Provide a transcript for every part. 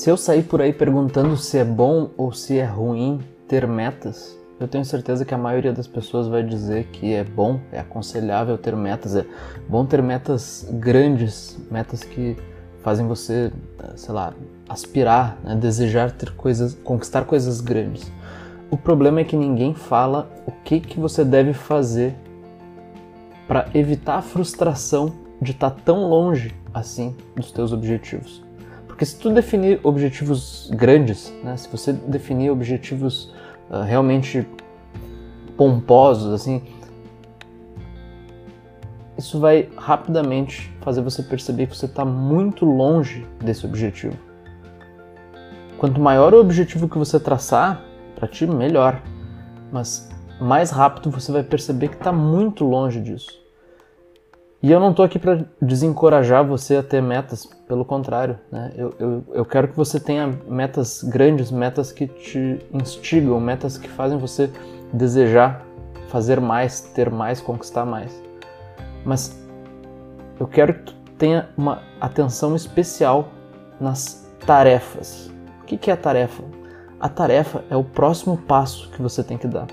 Se eu sair por aí perguntando se é bom ou se é ruim ter metas, eu tenho certeza que a maioria das pessoas vai dizer que é bom, é aconselhável ter metas, é bom ter metas grandes, metas que fazem você, sei lá, aspirar, né, desejar ter coisas, conquistar coisas grandes. O problema é que ninguém fala o que que você deve fazer para evitar a frustração de estar tá tão longe assim dos teus objetivos. Porque se tu definir objetivos grandes, né, se você definir objetivos uh, realmente pomposos, assim, isso vai rapidamente fazer você perceber que você está muito longe desse objetivo. Quanto maior o objetivo que você traçar, para ti, melhor. Mas mais rápido você vai perceber que está muito longe disso. E eu não estou aqui para desencorajar você a ter metas, pelo contrário, né? Eu, eu, eu quero que você tenha metas grandes, metas que te instigam, metas que fazem você desejar fazer mais, ter mais, conquistar mais. Mas eu quero que tu tenha uma atenção especial nas tarefas. O que é a tarefa? A tarefa é o próximo passo que você tem que dar.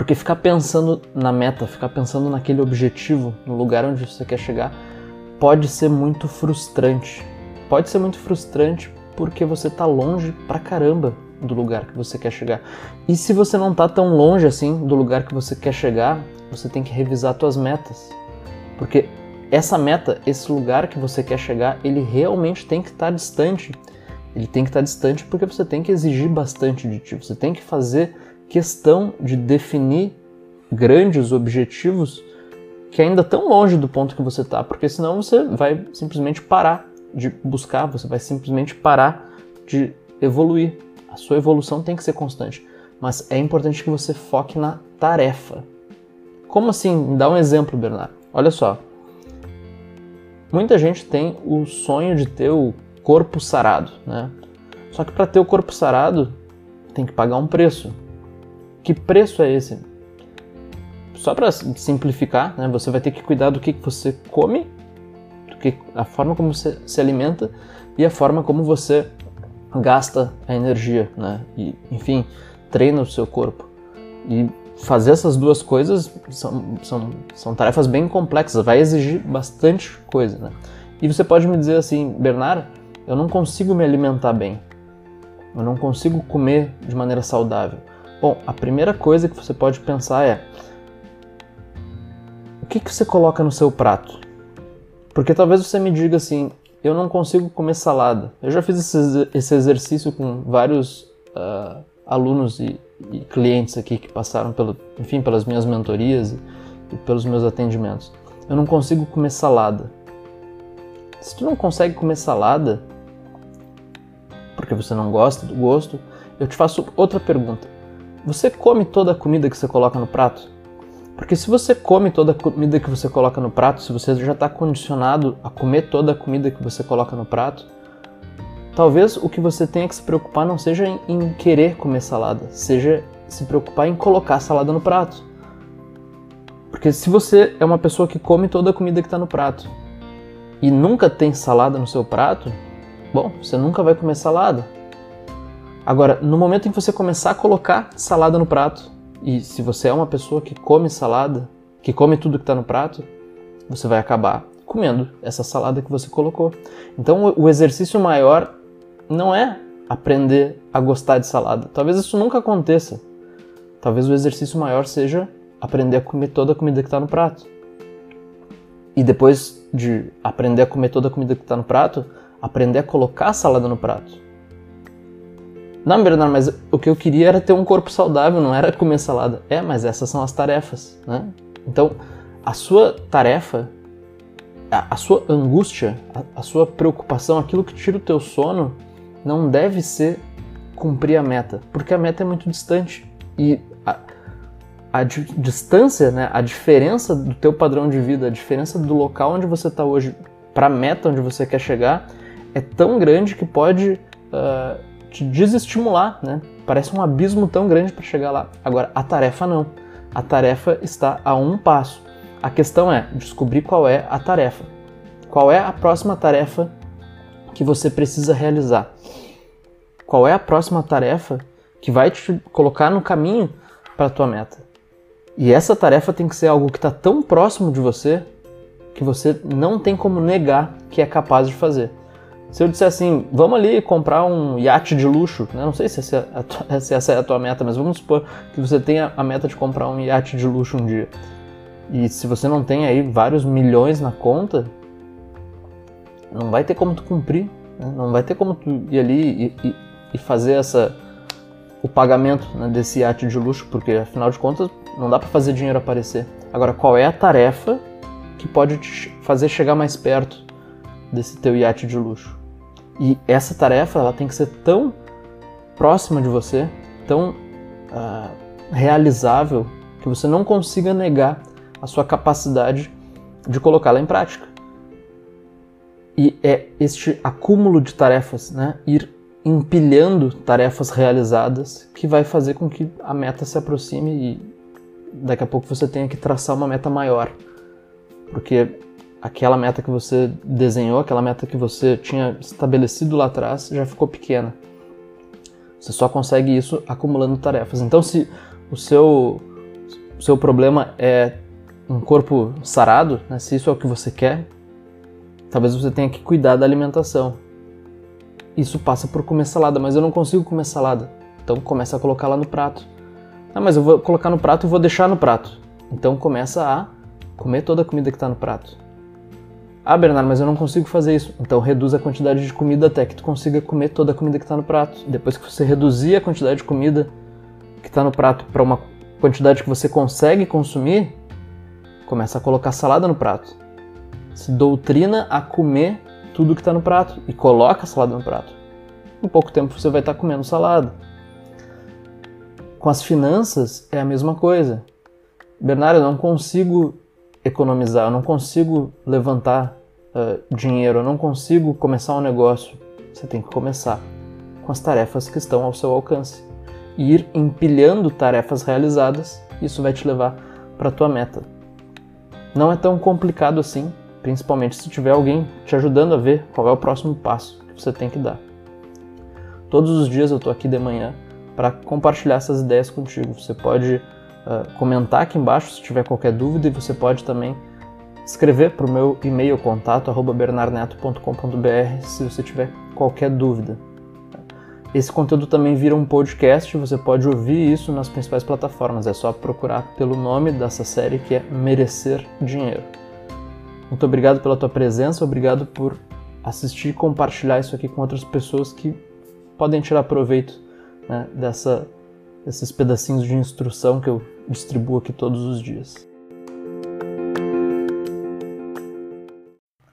Porque ficar pensando na meta, ficar pensando naquele objetivo, no lugar onde você quer chegar, pode ser muito frustrante. Pode ser muito frustrante porque você está longe pra caramba do lugar que você quer chegar. E se você não está tão longe assim do lugar que você quer chegar, você tem que revisar suas metas. Porque essa meta, esse lugar que você quer chegar, ele realmente tem que estar tá distante. Ele tem que estar tá distante porque você tem que exigir bastante de ti. Você tem que fazer questão de definir grandes objetivos que ainda estão longe do ponto que você está, porque senão você vai simplesmente parar de buscar, você vai simplesmente parar de evoluir. A sua evolução tem que ser constante, mas é importante que você foque na tarefa. Como assim? Me dá um exemplo, Bernardo. Olha só. Muita gente tem o sonho de ter o corpo sarado, né? Só que para ter o corpo sarado tem que pagar um preço. Que preço é esse? Só para simplificar, né, você vai ter que cuidar do que, você come, do que, a forma como você se alimenta e a forma como você gasta a energia, né? E, enfim, treina o seu corpo. E fazer essas duas coisas são, são, são tarefas bem complexas, vai exigir bastante coisa, né? E você pode me dizer assim, Bernardo, eu não consigo me alimentar bem, eu não consigo comer de maneira saudável. Bom, a primeira coisa que você pode pensar é: o que, que você coloca no seu prato? Porque talvez você me diga assim: eu não consigo comer salada. Eu já fiz esse, exercício com vários uh, alunos e, e, clientes aqui que passaram pelo, enfim, pelas minhas mentorias e, e pelos meus atendimentos. Eu não consigo comer salada. Se tu não consegue comer salada, porque você não gosta do gosto, eu te faço outra pergunta. Você come toda a comida que você coloca no prato? Porque se você come toda a comida que você coloca no prato, se você já está condicionado a comer toda a comida que você coloca no prato, talvez o que você tenha que se preocupar não seja em, querer comer salada, seja se preocupar em colocar salada no prato. Porque se você é uma pessoa que come toda a comida que está no prato e nunca tem salada no seu prato, bom, você nunca vai comer salada. Agora, no momento em que você começar a colocar salada no prato, e se você é uma pessoa que come salada, que come tudo que está no prato, você vai acabar comendo essa salada que você colocou. Então, o exercício maior não é aprender a gostar de salada. Talvez isso nunca aconteça. Talvez o exercício maior seja aprender a comer toda a comida que está no prato. E depois de aprender a comer toda a comida que está no prato, aprender a colocar a salada no prato. Não, Bernardo, mas o que eu queria era ter um corpo saudável, não era comer salada. É, mas essas são as tarefas, né? Então, a sua tarefa, a, a sua angústia, a, a, sua preocupação, aquilo que tira o teu sono, não deve ser cumprir a meta, porque a meta é muito distante. E a, a distância, né, a diferença do teu padrão de vida, a diferença do local onde você está hoje para a meta onde você quer chegar, é tão grande que pode... Uh, te desestimular, né? Parece um abismo tão grande para chegar lá. Agora, a tarefa não. A tarefa está a um passo. A questão é descobrir qual é a tarefa. Qual é a próxima tarefa que você precisa realizar. Qual é a próxima tarefa que vai te colocar no caminho para a tua meta? E essa tarefa tem que ser algo que está tão próximo de você que você não tem como negar que é capaz de fazer. Se eu disser assim, vamos ali comprar um iate de luxo, né? não sei se essa, é tua, se essa, é a tua meta, mas vamos supor que você tenha a meta de comprar um iate de luxo um dia. E se você não tem aí vários milhões na conta, não vai ter como tu cumprir, né? não vai ter como tu ir ali e, e, e fazer essa o pagamento né, desse iate de luxo, porque afinal de contas não dá para fazer dinheiro aparecer. Agora, qual é a tarefa que pode te fazer chegar mais perto desse teu iate de luxo? E essa tarefa ela tem que ser tão próxima de você, tão uh, realizável, que você não consiga negar a sua capacidade de colocá-la em prática. E é este acúmulo de tarefas, né, ir empilhando tarefas realizadas, que vai fazer com que a meta se aproxime e daqui a pouco você tenha que traçar uma meta maior. Porque aquela meta que você desenhou, aquela meta que você tinha estabelecido lá atrás, já ficou pequena. Você só consegue isso acumulando tarefas. Então, se o seu, o seu problema é um corpo sarado, né, se isso é o que você quer, talvez você tenha que cuidar da alimentação. Isso passa por comer salada, mas eu não consigo comer salada. Então começa a colocar lá no prato. Ah, mas eu vou colocar no prato e vou deixar no prato. Então começa a comer toda a comida que está no prato. Ah, Bernardo, mas eu não consigo fazer isso. Então reduz a quantidade de comida até que tu consiga comer toda a comida que está no prato. Depois que você reduzir a quantidade de comida que está no prato para uma quantidade que você consegue consumir, começa a colocar salada no prato. Se doutrina a comer tudo que está no prato e coloca a salada no prato. Em pouco tempo você vai estar tá comendo salada. Com as finanças é a mesma coisa. Bernardo, eu não consigo economizar, eu não consigo levantar uh, dinheiro, eu não consigo começar um negócio. Você tem que começar com as tarefas que estão ao seu alcance. E ir empilhando tarefas realizadas, isso vai te levar para a tua meta. Não é tão complicado assim, principalmente se tiver alguém te ajudando a ver qual é o próximo passo que você tem que dar. Todos os dias eu estou aqui de manhã para compartilhar essas ideias contigo. Você pode uh, comentar aqui embaixo se tiver qualquer dúvida e você pode também escrever para o meu e-mail contato bernarneto.com.br se você tiver qualquer dúvida. Esse conteúdo também vira um podcast, você pode ouvir isso nas principais plataformas, é só procurar pelo nome dessa série que é Merecer Dinheiro. Muito obrigado pela tua presença, obrigado por assistir e compartilhar isso aqui com outras pessoas que podem tirar proveito né, dessa esses pedacinhos de instrução que eu distribuo aqui todos os dias.